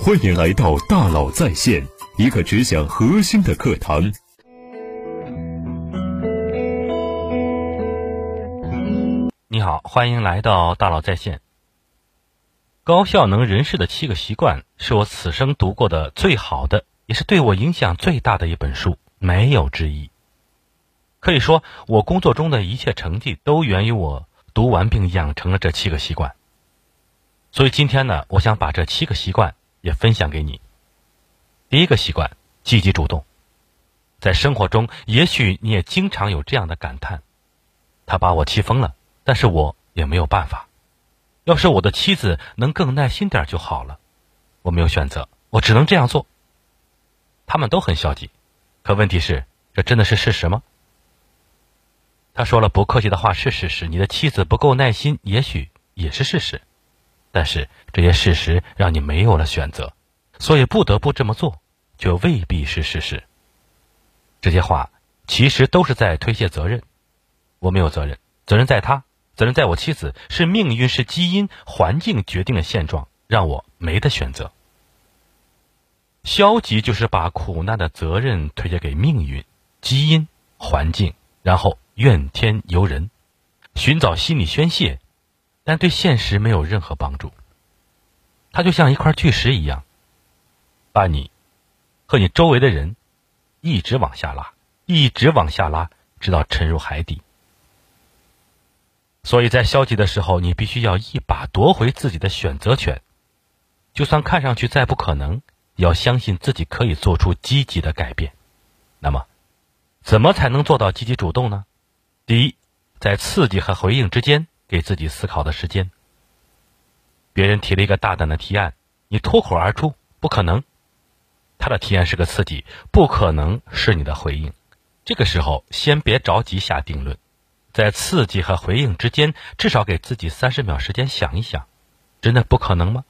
欢迎来到大佬在线，一个只讲核心的课堂。你好，欢迎来到大佬在线。高效能人士的七个习惯是我此生读过的最好的，也是对我影响最大的一本书，没有之一。可以说，我工作中的一切成绩都源于我读完并养成了这七个习惯。所以今天呢，我想把这七个习惯也分享给你。第一个习惯，积极主动。在生活中，也许你也经常有这样的感叹：他把我气疯了，但是我也没有办法。要是我的妻子能更耐心点就好了。我没有选择，我只能这样做。他们都很消极，可问题是，这真的是事实吗？他说了不客气的话是事实，你的妻子不够耐心，也许也是事实。但是这些事实让你没有了选择，所以不得不这么做，却未必是事实。这些话其实都是在推卸责任。我没有责任，责任在他，责任在我妻子，是命运，是基因、环境决定了现状，让我没得选择。消极就是把苦难的责任推卸给命运、基因、环境，然后怨天尤人，寻找心理宣泄。但对现实没有任何帮助。它就像一块巨石一样，把你和你周围的人一直往下拉，一直往下拉，直到沉入海底。所以在消极的时候，你必须要一把夺回自己的选择权。就算看上去再不可能，也要相信自己可以做出积极的改变。那么，怎么才能做到积极主动呢？第一，在刺激和回应之间。给自己思考的时间。别人提了一个大胆的提案，你脱口而出“不可能”，他的提案是个刺激，不可能是你的回应。这个时候，先别着急下定论，在刺激和回应之间，至少给自己三十秒时间想一想：真的不可能吗？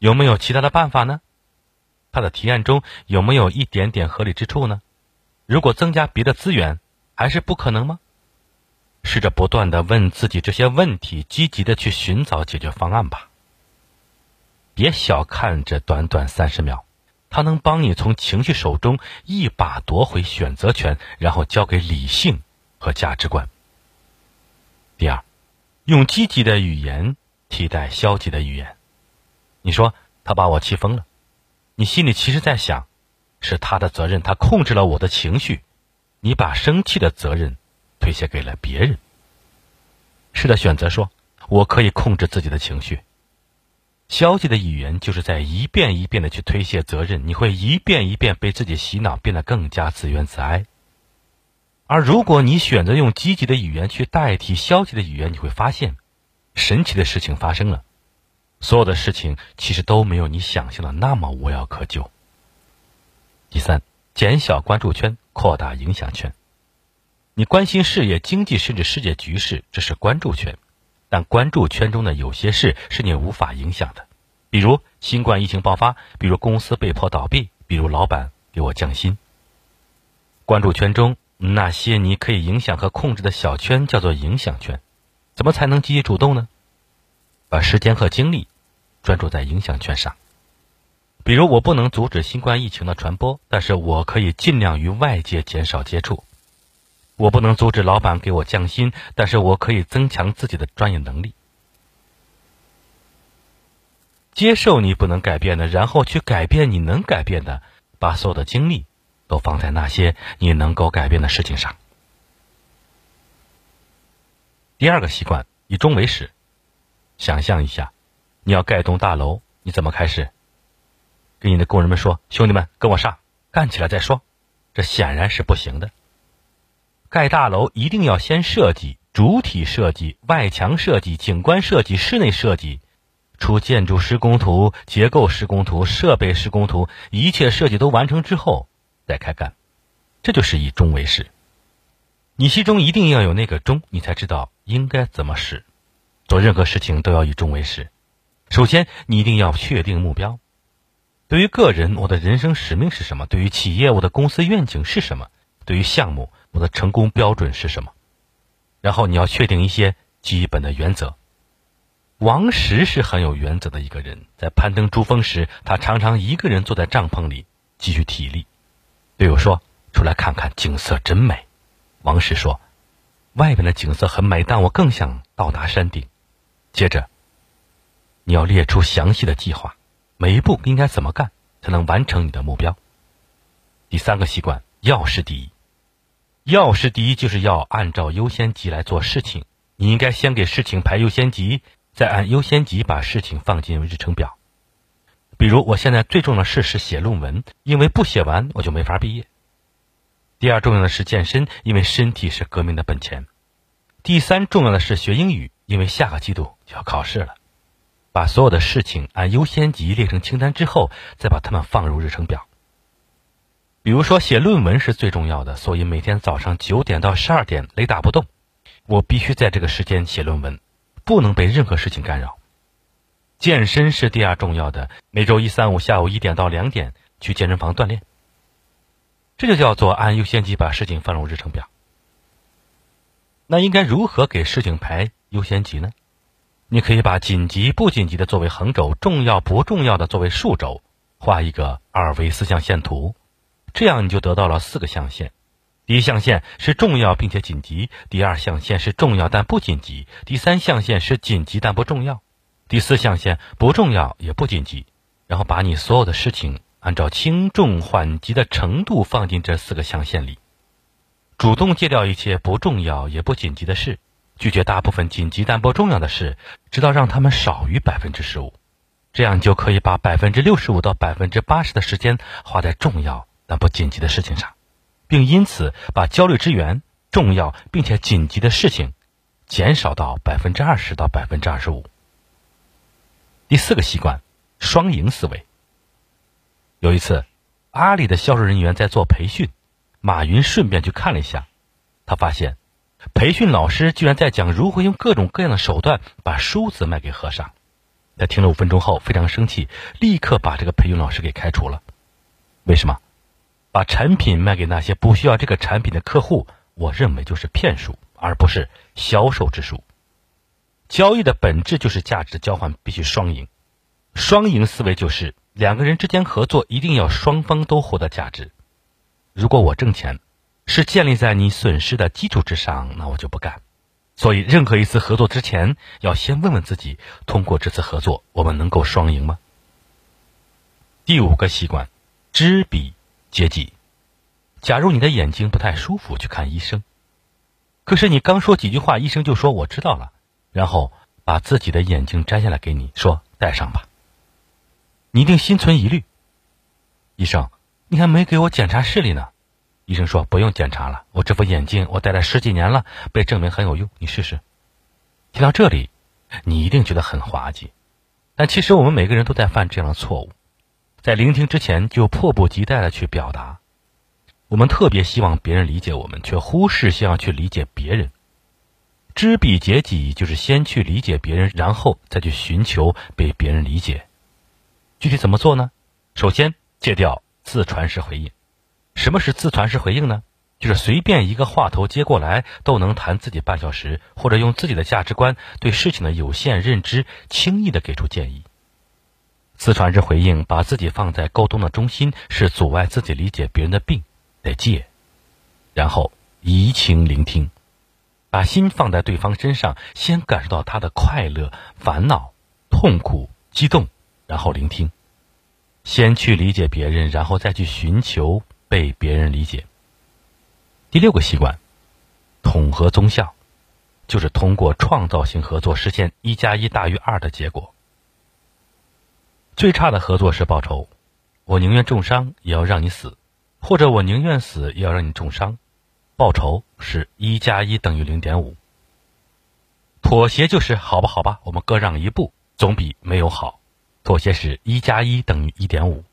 有没有其他的办法呢？他的提案中有没有一点点合理之处呢？如果增加别的资源，还是不可能吗？试着不断的问自己这些问题，积极的去寻找解决方案吧。别小看这短短三十秒，它能帮你从情绪手中一把夺回选择权，然后交给理性和价值观。第二，用积极的语言替代消极的语言。你说他把我气疯了，你心里其实在想，是他的责任，他控制了我的情绪，你把生气的责任。推卸给了别人。是的，选择说：“我可以控制自己的情绪。”消极的语言就是在一遍一遍的去推卸责任，你会一遍一遍被自己洗脑，变得更加自怨自哀。而如果你选择用积极的语言去代替消极的语言，你会发现，神奇的事情发生了。所有的事情其实都没有你想象的那么无药可救。第三，减小关注圈，扩大影响圈。你关心事业、经济甚至世界局势，这是关注圈，但关注圈中的有些事是你无法影响的，比如新冠疫情爆发，比如公司被迫倒闭，比如老板给我降薪。关注圈中那些你可以影响和控制的小圈叫做影响圈。怎么才能积极主动呢？把时间和精力专注在影响圈上。比如我不能阻止新冠疫情的传播，但是我可以尽量与外界减少接触。我不能阻止老板给我降薪，但是我可以增强自己的专业能力。接受你不能改变的，然后去改变你能改变的，把所有的精力都放在那些你能够改变的事情上。第二个习惯，以终为始。想象一下，你要盖栋大楼，你怎么开始？跟你的工人们说：“兄弟们，跟我上，干起来再说。”这显然是不行的。盖大楼一定要先设计主体设计、外墙设计、景观设计、室内设计，出建筑施工图、结构施工图、设备施工图，一切设计都完成之后再开干，这就是以终为始。你心中一定要有那个终，你才知道应该怎么使。做任何事情都要以终为始。首先，你一定要确定目标。对于个人，我的人生使命是什么？对于企业，我的公司愿景是什么？对于项目，我的成功标准是什么？然后你要确定一些基本的原则。王石是很有原则的一个人，在攀登珠峰时，他常常一个人坐在帐篷里积蓄体力。队友说：“出来看看，景色真美。”王石说：“外边的景色很美，但我更想到达山顶。”接着，你要列出详细的计划，每一步应该怎么干才能完成你的目标。第三个习惯，要事第一。要事第一就是要按照优先级来做事情。你应该先给事情排优先级。再按优先级把事情放进日程表，比如我现在最重要的事是写论文，因为不写完我就没法毕业。第二重要的是健身，因为身体是革命的本钱。第三重要的是学英语，因为下个季度就要考试了。把所有的事情按优先级列成清单之后，再把它们放入日程表。比如说写论文是最重要的，所以每天早上九点到十二点雷打不动，我必须在这个时间写论文。不能被任何事情干扰。健身是第二重要的，每周一、三、五下午一点到两点去健身房锻炼。这就叫做按优先级把事情放入日程表。那应该如何给事情排优先级呢？你可以把紧急、不紧急的作为横轴，重要、不重要的作为竖轴，画一个二维四象限图，这样你就得到了四个象限。第一象限是重要并且紧急，第二象限是重要但不紧急，第三象限是紧急但不重要，第四象限不重要也不紧急。然后把你所有的事情按照轻重缓急的程度放进这四个象限里，主动戒掉一切不重要也不紧急的事，拒绝大部分紧急但不重要的事，直到让它们少于百分之十五，这样就可以把百分之六十五到百分之八十的时间花在重要那不紧急的事情上。并因此把焦虑之源、重要并且紧急的事情减少到百分之二十到百分之二十五。第四个习惯，双赢思维。有一次，阿里的销售人员在做培训，马云顺便去看了一下，他发现培训老师居然在讲如何用各种各样的手段把梳子卖给和尚。他听了五分钟后非常生气，立刻把这个培训老师给开除了。为什么？把产品卖给那些不需要这个产品的客户，我认为就是骗术，而不是销售之术。交易的本质就是价值交换，必须双赢。双赢思维就是两个人之间合作一定要双方都获得价值。如果我挣钱是建立在你损失的基础之上，那我就不干。所以，任何一次合作之前，要先问问自己：通过这次合作，我们能够双赢吗？第五个习惯，知彼。接济。假如你的眼睛不太舒服，去看医生。可是你刚说几句话，医生就说我知道了，然后把自己的眼镜摘下来给你，说戴上吧。你一定心存疑虑。医生，你还没给我检查视力呢。医生说不用检查了，我这副眼镜我戴了十几年了，被证明很有用，你试试。听到这里，你一定觉得很滑稽，但其实我们每个人都在犯这样的错误。在聆听之前就迫不及待的去表达，我们特别希望别人理解我们，却忽视先要去理解别人。知彼解己就是先去理解别人，然后再去寻求被别人理解。具体怎么做呢？首先戒掉自传式回应。什么是自传式回应呢？就是随便一个话头接过来都能谈自己半小时，或者用自己的价值观对事情的有限认知轻易的给出建议。自传式回应，把自己放在沟通的中心，是阻碍自己理解别人的病，得戒。然后移情聆听，把心放在对方身上，先感受到他的快乐、烦恼、痛苦、激动，然后聆听。先去理解别人，然后再去寻求被别人理解。第六个习惯，统合综效，就是通过创造性合作实现一加一大于二的结果。最差的合作是报仇，我宁愿重伤也要让你死，或者我宁愿死也要让你重伤。报仇是一加一等于零点五。妥协就是好吧，好吧，我们各让一步，总比没有好。妥协是一加一等于一点五。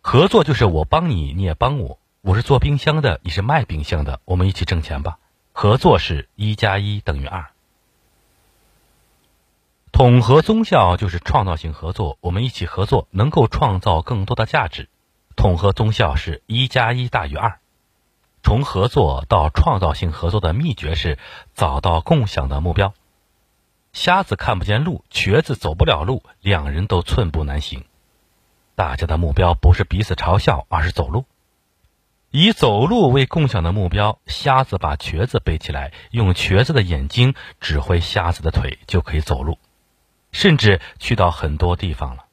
合作就是我帮你，你也帮我。我是做冰箱的，你是卖冰箱的，我们一起挣钱吧。合作是一加一等于二。统合宗效就是创造性合作，我们一起合作能够创造更多的价值。统合宗效是一加一大于二。从合作到创造性合作的秘诀是找到共享的目标。瞎子看不见路，瘸子走不了路，两人都寸步难行。大家的目标不是彼此嘲笑，而是走路。以走路为共享的目标，瞎子把瘸子背起来，用瘸子的眼睛指挥瞎子的腿，就可以走路，甚至去到很多地方了。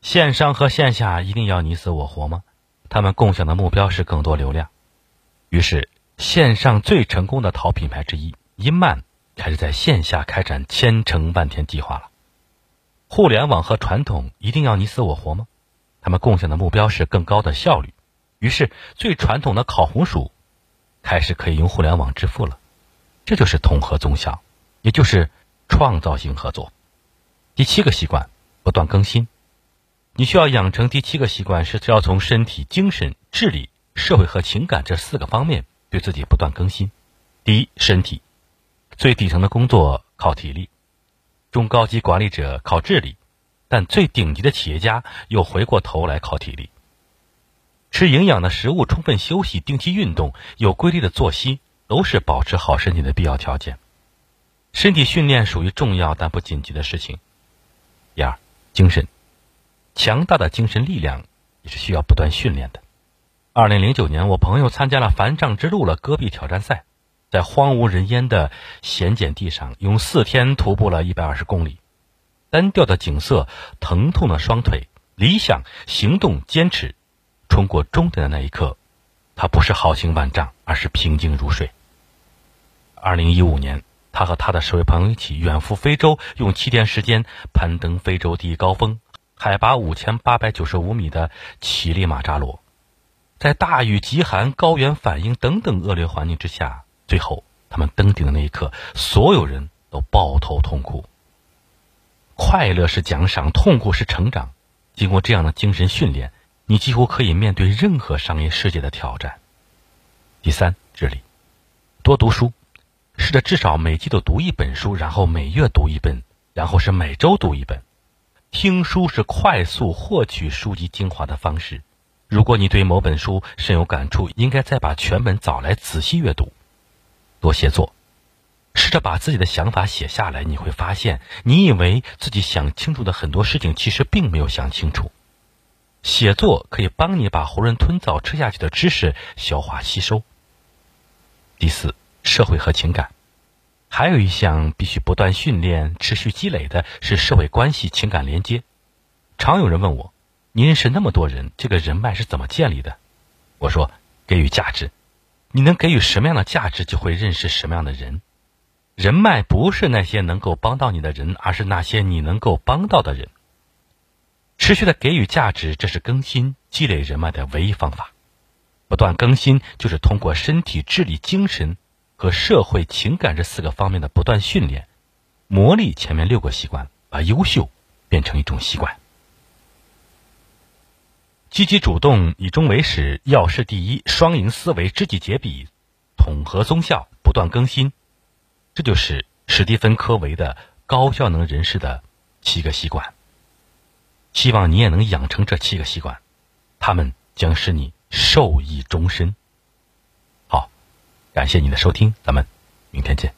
线上和线下一定要你死我活吗？他们共享的目标是更多流量。于是，线上最成功的淘品牌之一伊曼开始在线下开展千城万店计划了。互联网和传统一定要你死我活吗？他们共享的目标是更高的效率。于是，最传统的烤红薯开始可以用互联网支付了，这就是统合综效，也就是创造性合作。第七个习惯，不断更新。你需要养成第七个习惯，是要从身体、精神、智力、社会和情感这四个方面对自己不断更新。第一，身体，最底层的工作靠体力，中高级管理者靠智力，但最顶级的企业家又回过头来靠体力。吃营养的食物，充分休息，定期运动，有规律的作息，都是保持好身体的必要条件。身体训练属于重要但不紧急的事情。第二，精神，强大的精神力量也是需要不断训练的。二零零九年，我朋友参加了“凡障之路”了戈壁挑战赛，在荒无人烟的咸碱地上，用四天徒步了一百二十公里。单调的景色，疼痛的双腿，理想，行动，坚持。冲过终点的那一刻，他不是豪情万丈，而是平静如水。二零一五年，他和他的十位朋友一起远赴非洲，用七天时间攀登非洲第一高峰，海拔五千八百九十五米的乞力马扎罗。在大雨、极寒、高原反应等等恶劣环境之下，最后他们登顶的那一刻，所有人都抱头痛哭。快乐是奖赏，痛苦是成长。经过这样的精神训练。你几乎可以面对任何商业世界的挑战。第三，智力，多读书，试着至少每季度读一本书，然后每月读一本，然后是每周读一本。听书是快速获取书籍精华的方式。如果你对某本书深有感触，应该再把全本找来仔细阅读。多写作，试着把自己的想法写下来，你会发现，你以为自己想清楚的很多事情，其实并没有想清楚。写作可以帮你把囫囵吞枣吃下去的知识消化吸收。第四，社会和情感，还有一项必须不断训练、持续积累的是社会关系、情感连接。常有人问我，你认识那么多人，这个人脉是怎么建立的？我说，给予价值。你能给予什么样的价值，就会认识什么样的人。人脉不是那些能够帮到你的人，而是那些你能够帮到的人。持续的给予价值，这是更新、积累人脉的唯一方法。不断更新，就是通过身体、智力、精神和社会、情感这四个方面的不断训练，磨砺前面六个习惯，把优秀变成一种习惯。积极主动，以终为始，要事第一，双赢思维，知己解彼，统合综效，不断更新，这就是史蒂芬·科维的高效能人士的七个习惯。希望你也能养成这七个习惯，他们将使你受益终身。感谢你的收听，咱们明天见。